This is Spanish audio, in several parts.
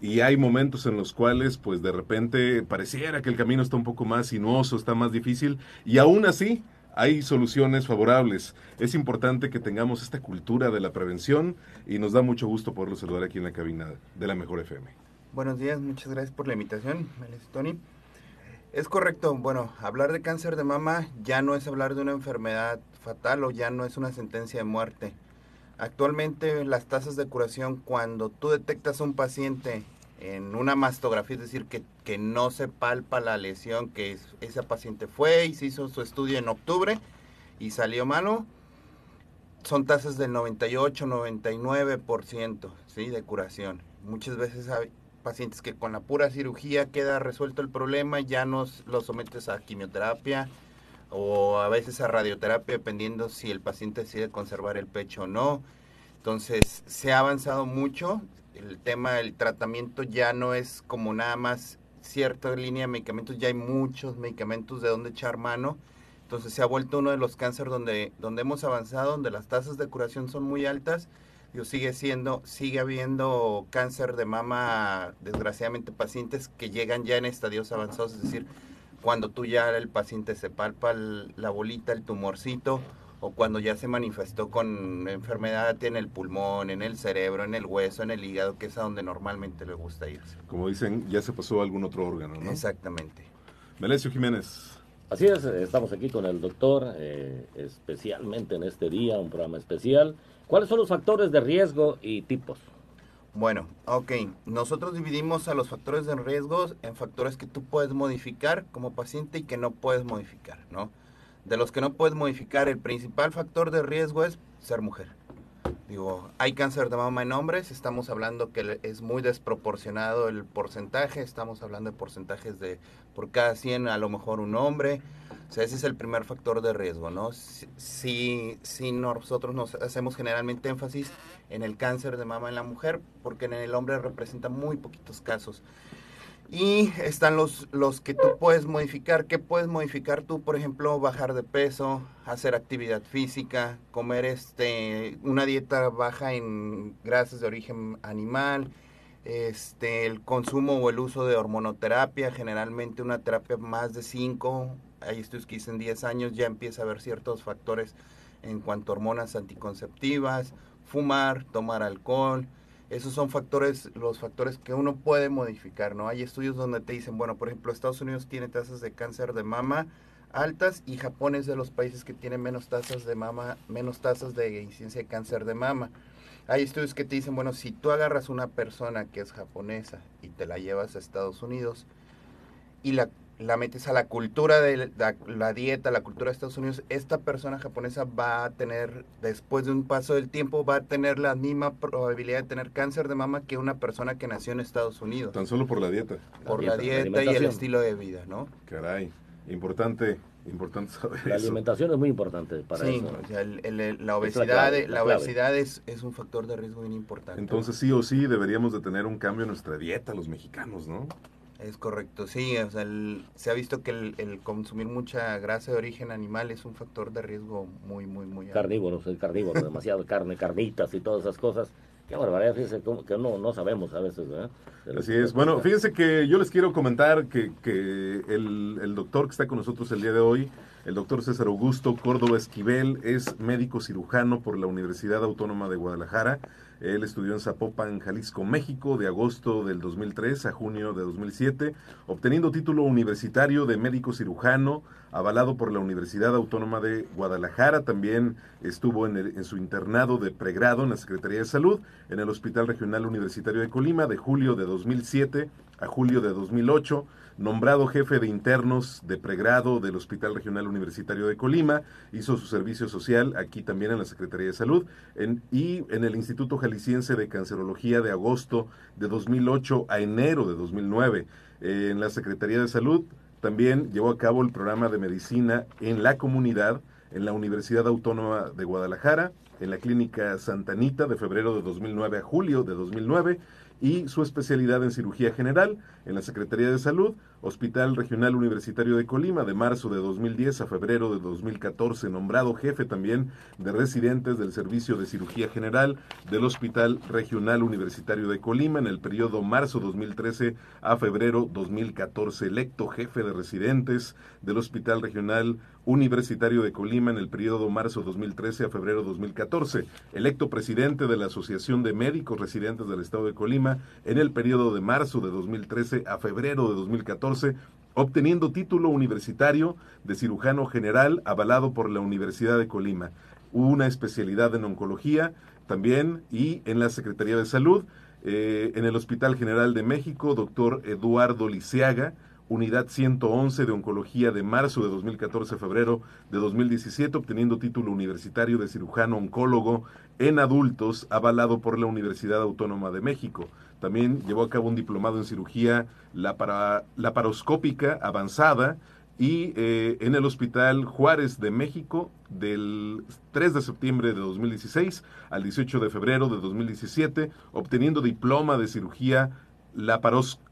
y hay momentos en los cuales pues de repente pareciera que el camino está un poco más sinuoso, está más difícil y aún así hay soluciones favorables. Es importante que tengamos esta cultura de la prevención y nos da mucho gusto poderlo saludar aquí en la cabina de la Mejor FM. Buenos días, muchas gracias por la invitación, Tony. Es correcto, bueno, hablar de cáncer de mama ya no es hablar de una enfermedad fatal o ya no es una sentencia de muerte Actualmente las tasas de curación cuando tú detectas un paciente en una mastografía, es decir, que, que no se palpa la lesión, que ese paciente fue y se hizo su estudio en octubre y salió malo, son tasas del 98, 99% ¿sí? de curación. Muchas veces hay pacientes que con la pura cirugía queda resuelto el problema, ya nos lo sometes a quimioterapia, o a veces a radioterapia dependiendo si el paciente decide conservar el pecho o no. Entonces se ha avanzado mucho, el tema del tratamiento ya no es como nada más cierta línea de medicamentos, ya hay muchos medicamentos de donde echar mano. Entonces se ha vuelto uno de los cánceres donde, donde hemos avanzado, donde las tasas de curación son muy altas. Yo sigue siendo, sigue habiendo cáncer de mama, desgraciadamente pacientes que llegan ya en estadios avanzados, es decir, cuando tú ya el paciente se palpa la bolita, el tumorcito, o cuando ya se manifestó con enfermedad en el pulmón, en el cerebro, en el hueso, en el hígado, que es a donde normalmente le gusta irse. Como dicen, ya se pasó a algún otro órgano, ¿no? Exactamente. Melesio Jiménez. Así es, estamos aquí con el doctor, eh, especialmente en este día, un programa especial. ¿Cuáles son los factores de riesgo y tipos? Bueno, ok. Nosotros dividimos a los factores de riesgo en factores que tú puedes modificar como paciente y que no puedes modificar, ¿no? De los que no puedes modificar, el principal factor de riesgo es ser mujer. Digo, hay cáncer de mama en hombres, estamos hablando que es muy desproporcionado el porcentaje, estamos hablando de porcentajes de por cada 100 a lo mejor un hombre, o sea, ese es el primer factor de riesgo, ¿no? Si, si, nosotros nos hacemos generalmente énfasis en el cáncer de mama en la mujer, porque en el hombre representa muy poquitos casos. Y están los, los que tú puedes modificar. ¿Qué puedes modificar tú? Por ejemplo, bajar de peso, hacer actividad física, comer este, una dieta baja en grasas de origen animal, este, el consumo o el uso de hormonoterapia, generalmente una terapia más de 5 hay estudios que dicen 10 años ya empieza a haber ciertos factores en cuanto a hormonas anticonceptivas, fumar, tomar alcohol. Esos son factores, los factores que uno puede modificar, ¿no? Hay estudios donde te dicen, bueno, por ejemplo, Estados Unidos tiene tasas de cáncer de mama altas y Japón es de los países que tienen menos tasas de mama, menos tasas de incidencia de cáncer de mama. Hay estudios que te dicen, bueno, si tú agarras una persona que es japonesa y te la llevas a Estados Unidos y la la metes a la cultura de la, dieta, la cultura de Estados Unidos, esta persona japonesa va a tener, después de un paso del tiempo, va a tener la misma probabilidad de tener cáncer de mama que una persona que nació en Estados Unidos. Tan solo por la dieta. Por la dieta, y el estilo de vida, ¿no? Caray, importante. Importante saber la alimentación es muy importante para sí, la obesidad, la, obesidad es, es, un factor de riesgo bien importante. Entonces sí o sí deberíamos de tener un cambio en nuestra dieta los mexicanos, ¿no? Es correcto, sí, o sea, se ha visto que el, consumir mucha grasa de origen animal es un factor de riesgo muy, muy, muy alto. Carnívoros, el carnívoro, demasiado carne, carnitas y todas esas cosas. Qué barbaridad, fíjense que no, no sabemos a veces, ¿verdad? Así es. Bueno, fíjense que yo les quiero comentar que, que el, el doctor que está con nosotros el día de hoy, el doctor César Augusto Córdoba Esquivel, es médico cirujano por la Universidad Autónoma de Guadalajara él estudió en Zapopan, Jalisco, México, de agosto del 2003 a junio de 2007, obteniendo título universitario de médico cirujano, avalado por la Universidad Autónoma de Guadalajara. También estuvo en, en, su internado de pregrado en la Secretaría de Salud, en el Hospital Regional Universitario de Colima, de julio de 2007 a julio de 2008 nombrado jefe de internos de pregrado del Hospital Regional Universitario de Colima, hizo su servicio social aquí también en la Secretaría de Salud y en el Instituto Jalisciense de Cancerología de agosto de 2008 a enero de 2009. en la Secretaría de Salud también llevó a cabo el programa de medicina en la comunidad en la Universidad Autónoma de Guadalajara, en la Clínica Santa Anita de febrero de 2009 a julio de 2009 y su especialidad en cirugía general en la Secretaría de Salud, Hospital Regional Universitario de Colima, de marzo de 2010 a febrero de 2014, nombrado jefe también de residentes del Servicio de Cirugía General del Hospital Regional Universitario de Colima en el periodo marzo 2013 a febrero 2014, electo jefe de residentes del Hospital Regional Universitario de Colima en el periodo marzo 2013 a febrero 2014, electo presidente de la Asociación de Médicos Residentes del Estado de Colima en el periodo de marzo de 2013 a febrero de 2014, obteniendo título universitario de cirujano general avalado por la Universidad de Colima, una especialidad en oncología también y en la Secretaría de Salud, eh, en el Hospital General de México, doctor Eduardo Liceaga, Unidad 111 de Oncología de marzo de 2014 a febrero de 2017, obteniendo título universitario de cirujano oncólogo en adultos, avalado por la Universidad Autónoma de México. También llevó a cabo un diplomado en cirugía laparoscópica avanzada y eh, en el Hospital Juárez de México del 3 de septiembre de 2016 al 18 de febrero de 2017, obteniendo diploma de cirugía laparoscópica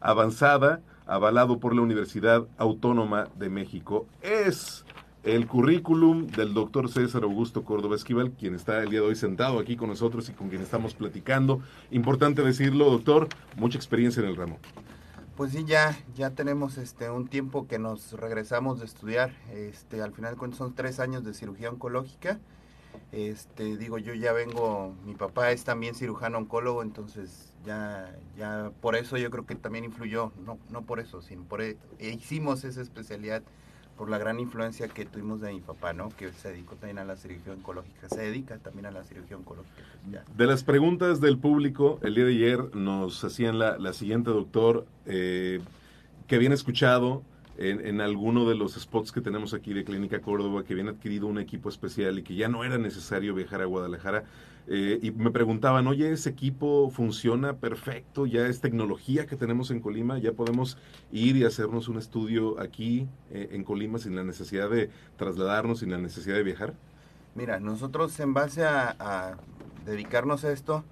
avanzada, avalado por la Universidad Autónoma de México. Es el currículum del doctor César Augusto Córdoba Esquivel, quien está el día de hoy sentado aquí con nosotros y con quien estamos platicando. Importante decirlo, doctor, mucha experiencia en el ramo. Pues sí, ya, ya tenemos este un tiempo que nos regresamos de estudiar. Este, al final son tres años de cirugía oncológica. Este, digo, yo ya vengo, mi papá es también cirujano oncólogo, entonces ya, ya por eso yo creo que también influyó, no, no por eso, sino por e, hicimos esa especialidad por la gran influencia que tuvimos de mi papá, ¿no? Que se dedicó también a la cirugía oncológica, se dedica también a la cirugía oncológica. De las preguntas del público, el día de ayer nos hacían la, siguiente, doctor, eh, que habían escuchado en, alguno de los spots que tenemos aquí de Clínica Córdoba, que habían adquirido un equipo especial y que ya no era necesario viajar a Guadalajara. Eh, y me preguntaban, oye, ese equipo funciona perfecto, ya es tecnología que tenemos en Colima, ya podemos ir y hacernos un estudio aquí eh, en Colima sin la necesidad de trasladarnos, sin la necesidad de viajar. Mira, nosotros en base a, dedicarnos a esto,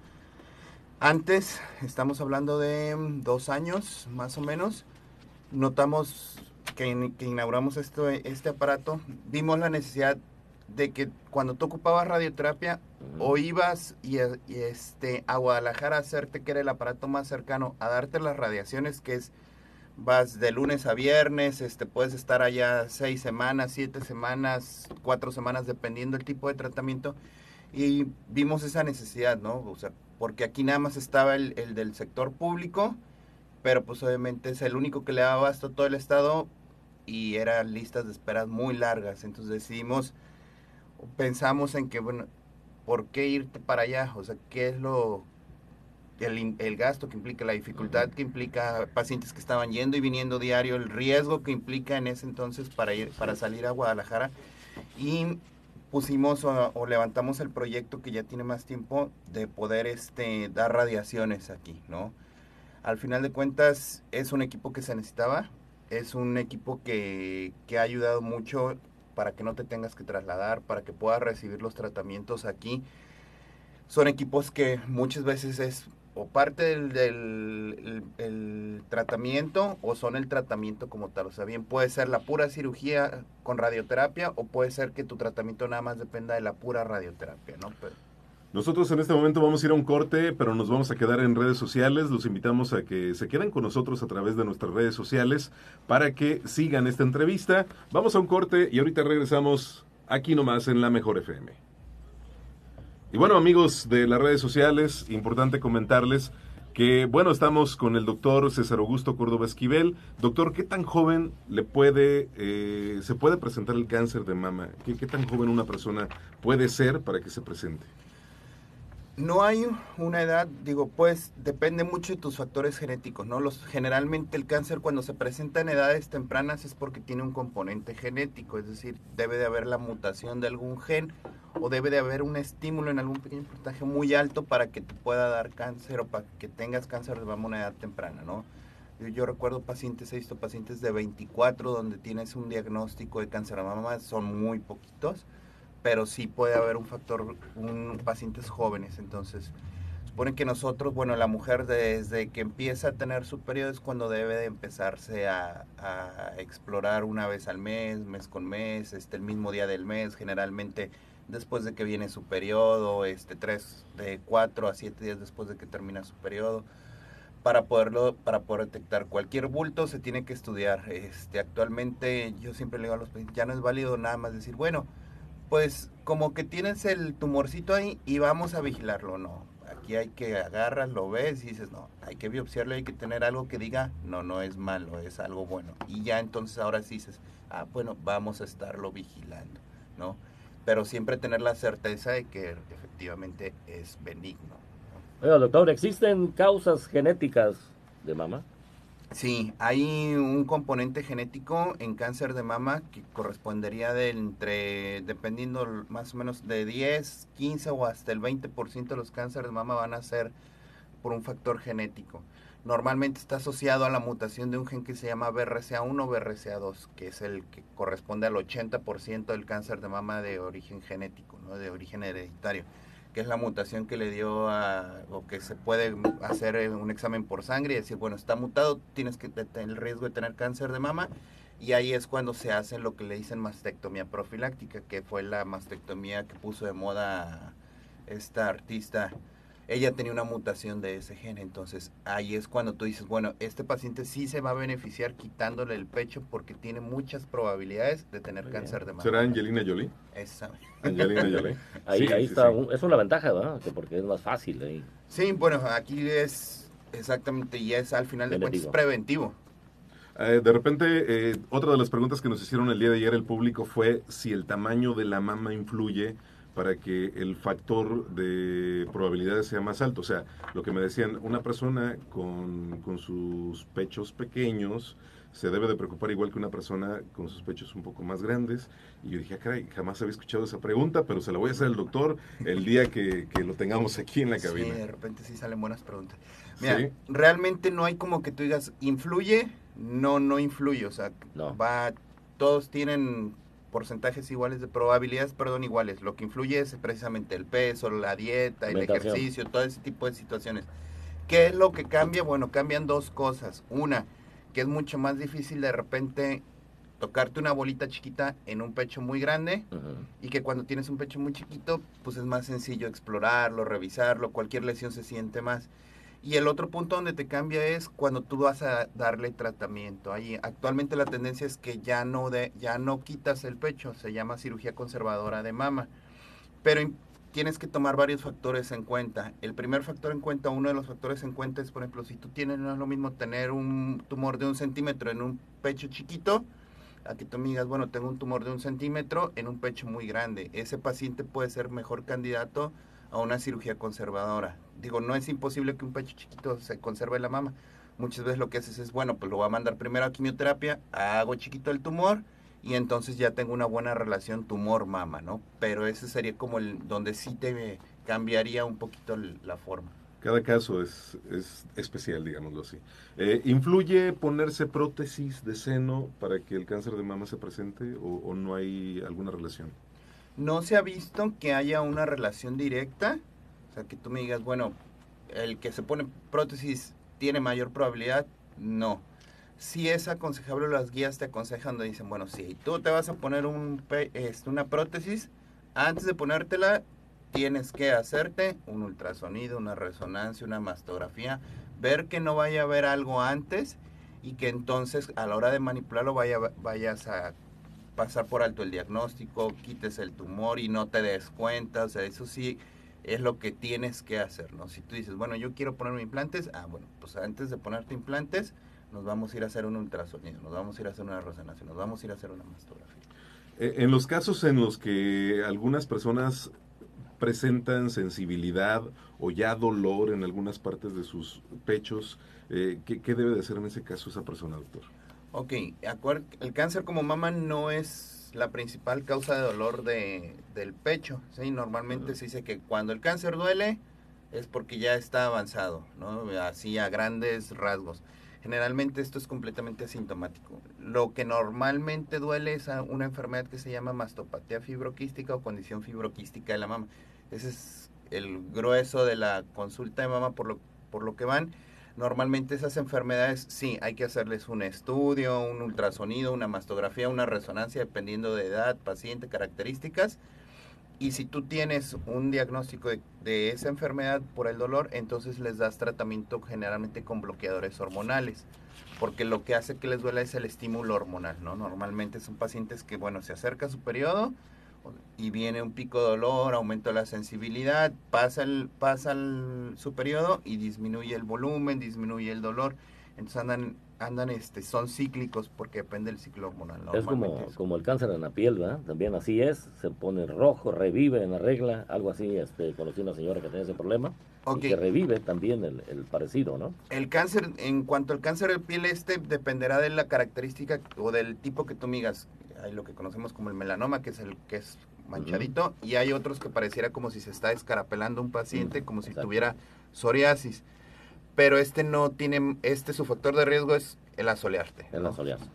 antes, estamos hablando de dos años más o menos, notamos que, que inauguramos esto, este aparato, vimos la necesidad de que cuando tú ocupabas radioterapia o ibas y, este a Guadalajara a hacerte que era el aparato más cercano a darte las radiaciones que es vas de lunes a viernes este puedes estar allá seis semanas siete semanas cuatro semanas dependiendo del tipo de tratamiento y vimos esa necesidad no o sea porque aquí nada más estaba el, el del sector público pero pues obviamente es el único que le daba a todo el estado y eran listas de esperas muy largas entonces decidimos pensamos en que, bueno, ¿por qué irte para allá? O sea, ¿qué es lo, el, el, gasto que implica, la dificultad que implica pacientes que estaban yendo y viniendo diario, el riesgo que implica en ese entonces para ir, para salir a Guadalajara? Y pusimos o, levantamos el proyecto que ya tiene más tiempo de poder este, dar radiaciones aquí, ¿no? Al final de cuentas es un equipo que se necesitaba, es un equipo que, que ha ayudado mucho para que no te tengas que trasladar, para que puedas recibir los tratamientos aquí. Son equipos que muchas veces es o parte del, el, tratamiento o son el tratamiento como tal. O sea, bien puede ser la pura cirugía con radioterapia o puede ser que tu tratamiento nada más dependa de la pura radioterapia, ¿no? Nosotros en este momento vamos a ir a un corte, pero nos vamos a quedar en redes sociales. Los invitamos a que se queden con nosotros a través de nuestras redes sociales para que sigan esta entrevista. Vamos a un corte y ahorita regresamos aquí nomás en la Mejor FM. Y bueno, amigos de las redes sociales, importante comentarles que, bueno, estamos con el doctor César Augusto Córdoba Esquivel. Doctor, ¿qué tan joven le puede, eh, se puede presentar el cáncer de mama? ¿Qué, ¿Qué tan joven una persona puede ser para que se presente? No hay una edad, digo, pues depende mucho de tus factores genéticos, ¿no? Los, generalmente el cáncer cuando se presenta en edades tempranas es porque tiene un componente genético, es decir, debe de haber la mutación de algún gen o debe de haber un estímulo en algún pequeño porcentaje muy alto para que te pueda dar cáncer o para que tengas cáncer de a una edad temprana, ¿no? Yo, yo, recuerdo pacientes, he visto pacientes de 24 donde tienes un diagnóstico de cáncer de mama, son muy poquitos pero sí puede haber un factor, un pacientes jóvenes, entonces supone que nosotros, bueno, la mujer desde que empieza a tener su periodo es cuando debe de empezarse a, a explorar una vez al mes, mes con mes, este, el mismo día del mes, generalmente después de que viene su periodo, este, tres, de cuatro a siete días después de que termina su periodo para poderlo para poder detectar cualquier bulto se tiene que estudiar. Este actualmente yo siempre le digo a los pacientes ya no es válido nada más decir bueno pues como que tienes el tumorcito ahí y vamos a vigilarlo no aquí hay que agarras lo ves y dices no hay que biopsiarlo hay que tener algo que diga no no es malo es algo bueno y ya entonces ahora sí dices ah bueno vamos a estarlo vigilando no pero siempre tener la certeza de que efectivamente es benigno doctor, ¿existen causas genéticas de mama? Sí, hay un componente genético en cáncer de mama que correspondería de entre, dependiendo más o menos de 10, 15 o hasta el 20% de los cánceres de mama van a ser por un factor genético. Normalmente está asociado a la mutación de un gen que se llama BRCA1 o BRCA2, que es el que corresponde al 80% del cáncer de mama de origen genético, ¿no? de origen hereditario que es la mutación que le dio a, o que se puede hacer un examen por sangre y decir, bueno, está mutado, tienes que tener el riesgo de tener cáncer de mama. Y ahí es cuando se hace lo que le dicen mastectomía profiláctica, que fue la mastectomía que puso de moda esta artista ella tenía una mutación de ese gen, entonces ahí es cuando tú dices, bueno, este paciente sí se va a beneficiar quitándole el pecho porque tiene muchas probabilidades de tener cáncer de mama. ¿Será Angelina Jolie? Esa. Angelina Jolie. ahí ahí está, es una ventaja, ¿verdad? porque es más fácil ahí. Sí, bueno, aquí es exactamente, y es al final de cuentas preventivo. Eh, de repente, eh, otra de las preguntas que nos hicieron el día de ayer el público fue si el tamaño de la mama influye para que el factor de probabilidades sea más alto. O sea, lo que me decían, una persona con, con sus pechos pequeños se debe de preocupar igual que una persona con sus pechos un poco más grandes. Y yo dije, ah, caray, jamás había escuchado esa pregunta, pero se la voy a hacer al doctor el día que, que lo tengamos aquí en la cabina. Sí, de repente sí salen buenas preguntas. Mira, realmente no hay como que tú digas, ¿influye? No, no influye. O sea, va, todos tienen porcentajes iguales de probabilidades, perdón, iguales. Lo que influye es precisamente el peso, la dieta, el ejercicio, todo ese tipo de situaciones. ¿Qué es lo que cambia? Bueno, cambian dos cosas. Una, que es mucho más difícil de repente tocarte una bolita chiquita en un pecho muy grande y que cuando tienes un pecho muy chiquito, pues es más sencillo explorarlo, revisarlo, cualquier lesión se siente más. Y el otro punto donde te cambia es cuando tú vas a darle tratamiento. Ahí actualmente la tendencia es que ya no de, ya no quitas el pecho, se llama cirugía conservadora de mama. Pero tienes que tomar varios factores en cuenta. El primer factor en cuenta, uno de los factores en cuenta es, por ejemplo, si tú tienes, no es lo mismo tener un tumor de un centímetro en un pecho chiquito, a que tú me digas, bueno, tengo un tumor de un centímetro en un pecho muy grande. Ese paciente puede ser mejor candidato a una cirugía conservadora. Digo, no es imposible que un pecho chiquito se conserve la mama. Muchas veces lo que haces es, bueno, pues lo voy a mandar primero a quimioterapia, hago chiquito el tumor y entonces ya tengo una buena relación tumor-mama, ¿no? Pero ese sería como el donde sí te cambiaría un poquito la forma. Cada caso es, es especial, digámoslo así. Eh, ¿Influye ponerse prótesis de seno para que el cáncer de mama se presente o no hay alguna relación? No se ha visto que haya una relación directa, o sea, que tú me digas, bueno, el que se pone prótesis tiene mayor probabilidad, no. Si es aconsejable, las guías te aconsejan donde dicen, bueno, si tú te vas a poner un, este, una prótesis, antes de ponértela, tienes que hacerte un ultrasonido, una resonancia, una mastografía, ver que no vaya a haber algo antes y que entonces a la hora de manipularlo vaya, vayas a pasar por alto el diagnóstico, quites el tumor y no te des cuenta, o sea, eso sí es lo que tienes que hacer, ¿no? Si tú dices, bueno, yo quiero ponerme implantes, ah, bueno, pues antes de ponerte implantes, nos vamos a ir a hacer un ultrasonido, nos vamos a ir a hacer una resonancia, nos vamos a ir a hacer una mastografía. Eh, en los casos en los que algunas personas presentan sensibilidad o ya dolor en algunas partes de sus pechos, eh, ¿qué, ¿qué, debe de hacer en ese caso esa persona, doctor? Ok, el cáncer como mama no es la principal causa de dolor de, del pecho. ¿sí? Normalmente se dice que cuando el cáncer duele es porque ya está avanzado, ¿no? así a grandes rasgos. Generalmente esto es completamente asintomático. Lo que normalmente duele es una enfermedad que se llama mastopatía fibroquística o condición fibroquística de la mama. Esa es el grueso de la consulta de mama por lo, por lo que van. Normalmente esas enfermedades, sí, hay que hacerles un estudio, un ultrasonido, una mastografía, una resonancia, dependiendo de edad, paciente, características. Y si tú tienes un diagnóstico de, esa enfermedad por el dolor, entonces les das tratamiento generalmente con bloqueadores hormonales, porque lo que hace que les duela es el estímulo hormonal, ¿no? Normalmente son pacientes que, bueno, se acerca su periodo y viene un pico de dolor, aumenta la sensibilidad, pasa, el, pasa el, su periodo y disminuye el volumen, disminuye el dolor. Entonces andan, andan este, son cíclicos porque depende del ciclo hormonal. Es como, como el cáncer en la piel, ¿verdad? También así es, se pone rojo, revive en la regla, algo así, este, conocí una señora que tiene ese problema, okay. y que revive también el, el, parecido, ¿no? El cáncer, en cuanto al cáncer de piel, este dependerá de la característica o del tipo que tú migas. Hay lo que conocemos como el melanoma, que es el que es manchadito, uh -huh. y hay otros que pareciera como si se está escarapelando un paciente, uh -huh. como si Exacto. tuviera psoriasis. Pero este no tiene, este su factor de riesgo es el asolearte. El asolearse.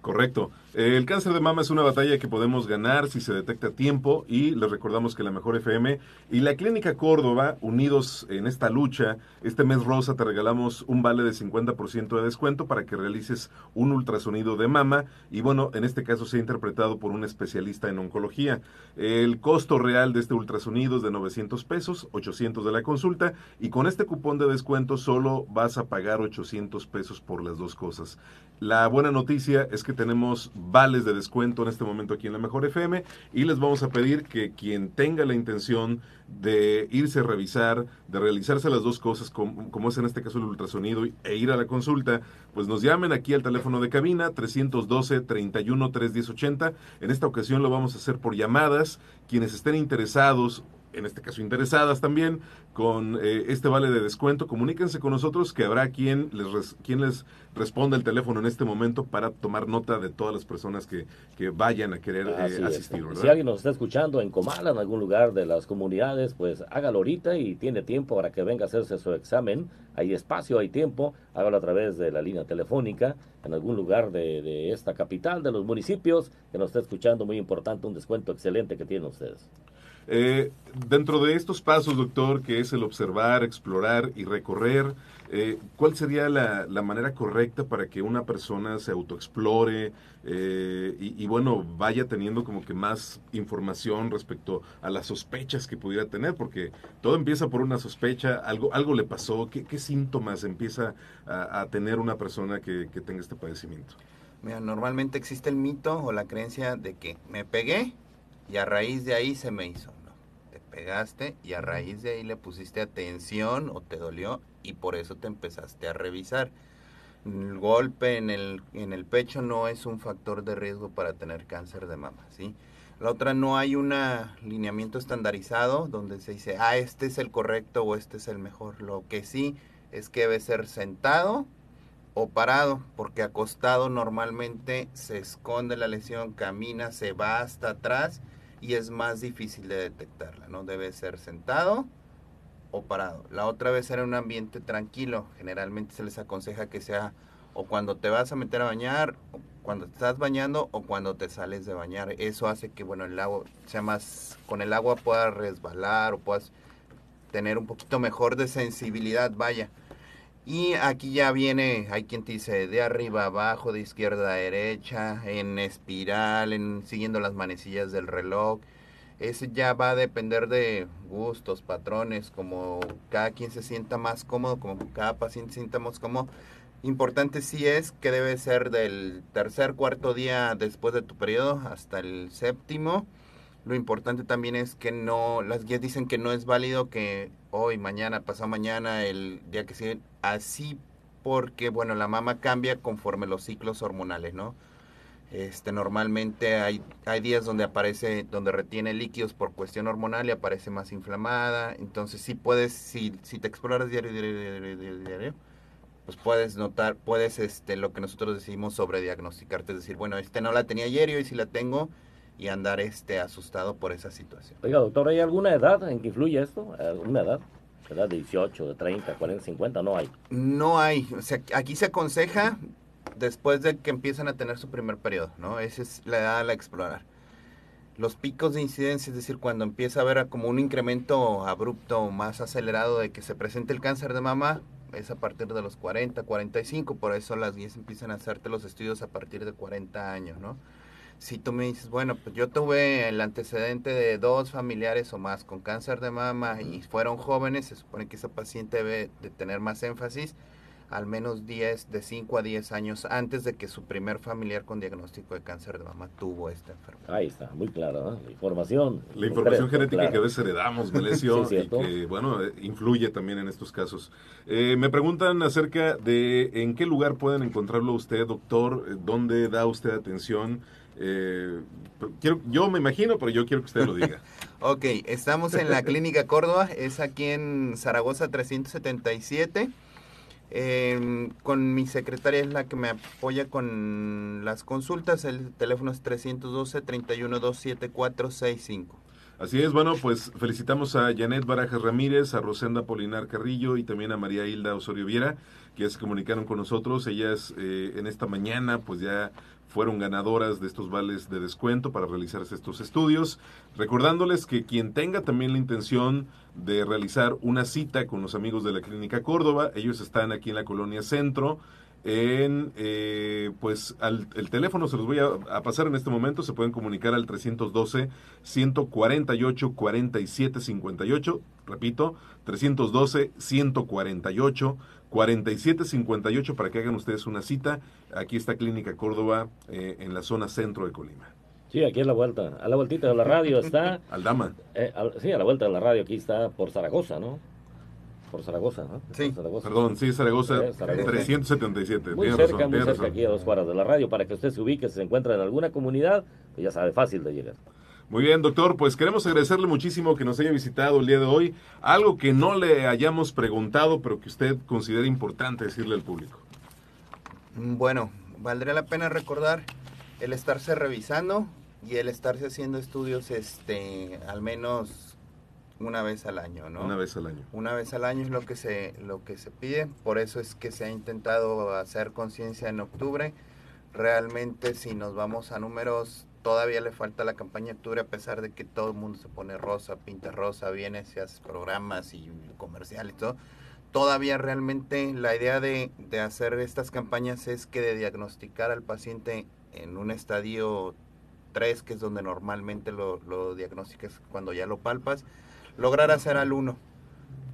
Correcto. El cáncer de mama es una batalla que podemos ganar si se detecta a tiempo y les recordamos que la Mejor FM y la Clínica Córdoba, unidos en esta lucha, este mes rosa te regalamos un vale de 50% de descuento para que realices un ultrasonido de mama y bueno, en este caso se ha interpretado por un especialista en oncología. El costo real de este ultrasonido es de 900 pesos, 800 de la consulta y con este cupón de descuento solo vas a pagar 800 pesos por las dos cosas. La buena noticia es que tenemos vales de descuento en este momento aquí en la Mejor FM y les vamos a pedir que quien tenga la intención de irse a revisar, de realizarse las dos cosas, como, como, es en este caso el ultrasonido e ir a la consulta, pues nos llamen aquí al teléfono de cabina 312 31 31080. En esta ocasión lo vamos a hacer por llamadas. Quienes estén interesados en este caso interesadas también, con eh, este vale de descuento, comuníquense con nosotros que habrá quien les, res, quien les responda el teléfono en este momento para tomar nota de todas las personas que, que vayan a querer eh, asistir. Si alguien nos está escuchando en Comala, en algún lugar de las comunidades, pues hágalo ahorita y tiene tiempo para que venga a hacerse su examen. Hay espacio, hay tiempo, hágalo a través de la línea telefónica en algún lugar de, de esta capital, de los municipios que nos está escuchando. Muy importante, un descuento excelente que tienen ustedes. Eh, dentro de estos pasos, doctor, que es el observar, explorar y recorrer, eh, ¿cuál sería la, la, manera correcta para que una persona se autoexplore eh, y, bueno, vaya teniendo como que más información respecto a las sospechas que pudiera tener? Porque todo empieza por una sospecha, algo, algo le pasó, ¿qué, síntomas empieza a, a, tener una persona que, que tenga este padecimiento? Mira, normalmente existe el mito o la creencia de que me pegué, y a raíz de ahí se me hizo, ¿no? Te pegaste y a raíz de ahí le pusiste atención o te dolió y por eso te empezaste a revisar. El golpe en el, en el pecho no es un factor de riesgo para tener cáncer de mama, ¿sí? La otra, no hay un lineamiento estandarizado donde se dice, ah, este es el correcto o este es el mejor. Lo que sí es que debe ser sentado o parado, porque acostado normalmente se esconde la lesión, camina, se va hasta atrás y es más difícil de detectarla, ¿no? Debe ser sentado o parado. La otra vez era un ambiente tranquilo. Generalmente se les aconseja que sea o cuando te vas a meter a bañar, o cuando estás bañando o cuando te sales de bañar. Eso hace que, bueno, el agua sea más, con el agua puedas resbalar o puedas tener un poquito mejor de sensibilidad, vaya. Y aquí ya viene, hay quien te dice de arriba abajo, de izquierda a derecha, en espiral, en siguiendo las manecillas del reloj. Ese ya va a depender de gustos, patrones, como cada quien se sienta más cómodo, como cada paciente se sienta más cómodo. Importante sí es que debe ser del tercer, cuarto día después de tu periodo hasta el séptimo. Lo importante también es que no, las guías dicen que no es válido que hoy, mañana, pasado mañana, el día que sigue, así porque, bueno, la mama cambia conforme los ciclos hormonales, ¿no? Este, normalmente hay, hay días donde aparece, donde retiene líquidos por cuestión hormonal y aparece más inflamada. Entonces, sí puedes, si, si te exploras diario, diario, diario, pues puedes notar, puedes, este, lo que nosotros decimos sobre diagnosticarte, es decir, bueno, este no la tenía ayer y hoy sí la tengo, y andar este asustado por esa situación. Oiga, doctor, ¿hay alguna edad en que influye esto? ¿Alguna edad? ¿Edad de 18, de 30, 40, 50? No hay. No hay. O sea, aquí se aconseja después de que empiezan a tener su primer periodo, ¿no? Esa es la edad a la explorar. los picos de incidencia, es decir, cuando empieza a haber como un incremento abrupto más acelerado de que se presente el cáncer de mama, es a partir de los 40, 45, por eso las guías empiezan a hacerte los estudios a partir de 40 años, ¿no? Si tú me dices, bueno, pues yo tuve el antecedente de dos familiares o más con cáncer de mama y fueron jóvenes, se supone que esa paciente debe de tener más énfasis, al menos 10, de 5 a 10 años antes de que su primer familiar con diagnóstico de cáncer de mama tuvo esta enfermedad. Ahí está, muy claro, la información. La información genética que a veces heredamos, Melesio, y que, bueno, eh, influye también en estos casos. Eh, me preguntan acerca de en qué lugar pueden encontrarlo usted, doctor, eh, dónde da usted atención. Quiero, yo me imagino, pero yo quiero que usted lo diga. ok, estamos en la Clínica Córdoba, es aquí en Zaragoza 377. Eh, con mi secretaria es la que me apoya con las consultas. El teléfono es 312-312-7465. Así es, bueno, pues felicitamos a Janet Barajas Ramírez, a Rosenda Polinar Carrillo y también a María Hilda Osorio Viera, que se comunicaron con nosotros. Ellas eh, en esta mañana pues ya fueron ganadoras de estos vales de descuento para realizarse estos estudios. Recordándoles que quien tenga también la intención de realizar una cita con los amigos de la Clínica Córdoba, ellos están aquí en la colonia Centro. En, eh, pues al, el teléfono se los voy a, a, pasar en este momento, se pueden comunicar al 312-148-4758, repito, 312-148 4758 para que hagan ustedes una cita. Aquí está Clínica Córdoba eh, en la zona centro de Colima. Sí, aquí en la vuelta, a la vueltita de la radio está. Aldama. Eh, sí, a la vuelta de la radio, aquí está por Zaragoza, ¿no? Por Zaragoza, ¿no? Sí. Zaragoza. Perdón, sí, Zaragoza, eh, Zaragoza. 377. Muy cerca, razón, muy cerca, razón. aquí a dos cuadras de la radio, para que usted se ubique, si se encuentra en alguna comunidad, pues ya sabe, fácil de llegar. Muy bien, doctor, pues queremos agradecerle muchísimo que nos haya visitado el día de hoy. Algo que no le hayamos preguntado, pero que usted considera importante decirle al público. Bueno, valdría la pena recordar el estarse revisando y el estarse haciendo estudios este al menos una vez al año, ¿no? Una vez al año. Una vez al año es lo que se lo que se pide, por eso es que se ha intentado hacer conciencia en octubre. Realmente si nos vamos a números todavía le falta la campaña de octubre a pesar de que todo el mundo se pone rosa, pinta rosa, viene, se hace programas y comerciales y todo. Todavía realmente la idea de, de, hacer estas campañas es que de diagnosticar al paciente en un estadio 3, que es donde normalmente lo, lo diagnosticas cuando ya lo palpas, lograr hacer al 1,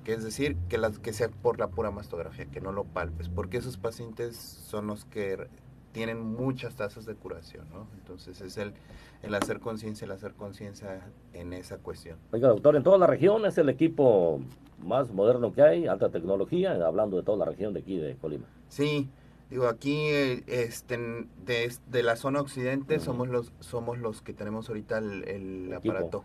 que es decir, que, las, que sea por la pura mastografía, que no lo palpes, porque esos pacientes son los que tienen muchas tasas de curación, ¿no? Entonces es el, el hacer conciencia, el hacer conciencia en esa cuestión. Oiga, doctor, en toda la región es el equipo más moderno que hay, alta tecnología, hablando de toda la región de aquí de Colima. Sí, digo, aquí este, de, de la zona occidente uh -huh. somos los somos los que tenemos ahorita el, el aparato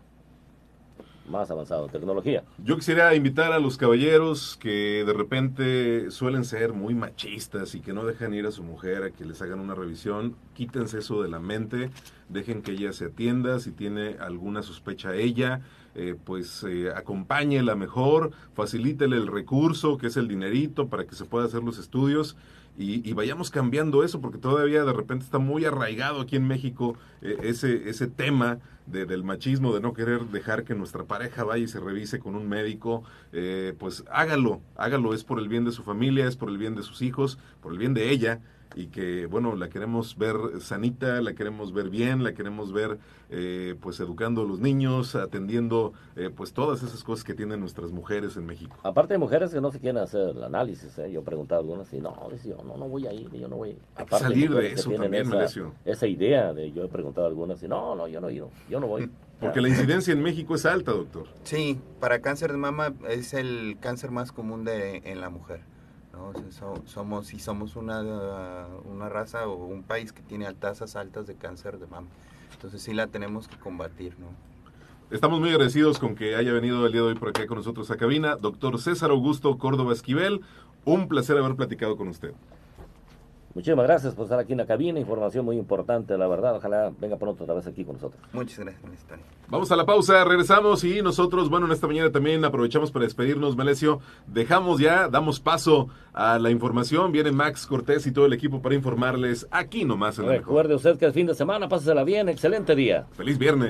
más avanzado, tecnología. Yo quisiera invitar a los caballeros que de repente suelen ser muy machistas y que no dejan ir a su mujer a que les hagan una revisión, quítense eso de la mente, dejen que ella se atienda, si tiene alguna sospecha ella, eh, pues eh, acompáñela mejor, facilítele el recurso, que es el dinerito, para que se pueda hacer los estudios. Y, y, vayamos cambiando eso, porque todavía de repente está muy arraigado aquí en México eh, ese, ese tema de, del machismo, de no querer dejar que nuestra pareja vaya y se revise con un médico, eh, pues hágalo, hágalo, es por el bien de su familia, es por el bien de sus hijos, por el bien de ella, y que, bueno, la queremos ver sanita, la queremos ver bien, la queremos ver, eh, pues, educando a los niños, atendiendo, eh, pues, todas esas cosas que tienen nuestras mujeres en México. Aparte de mujeres que no se quieren hacer el análisis, ¿eh? yo he preguntado a algunas y no, yo, no, no voy a ir, yo no voy. Aparte salir de, de eso también, esa, esa, idea de, yo he preguntado a algunas y no, no, yo no he ido, yo no voy. Porque la incidencia en México es alta, doctor. Sí, para cáncer de mama es el cáncer más común de, en la mujer. ¿No? somos y somos una, una raza o un país que tiene tasas altas de cáncer de mama. Entonces sí la tenemos que combatir, ¿no? Estamos muy agradecidos con que haya venido el día de hoy por acá con nosotros a cabina. Doctor César Augusto Córdoba Esquivel, un placer haber platicado con usted. Muchísimas gracias por estar aquí en la cabina, información muy importante, la verdad. Ojalá venga pronto otra vez aquí con nosotros. Muchas gracias, Tony. Vamos a la pausa, regresamos y nosotros, bueno, en esta mañana también aprovechamos para despedirnos, Melesio. Dejamos ya, damos paso a la información. Viene Max Cortés y todo el equipo para informarles aquí nomás. En Recuerde usted que el fin de semana, pásesela bien, excelente día. Feliz viernes.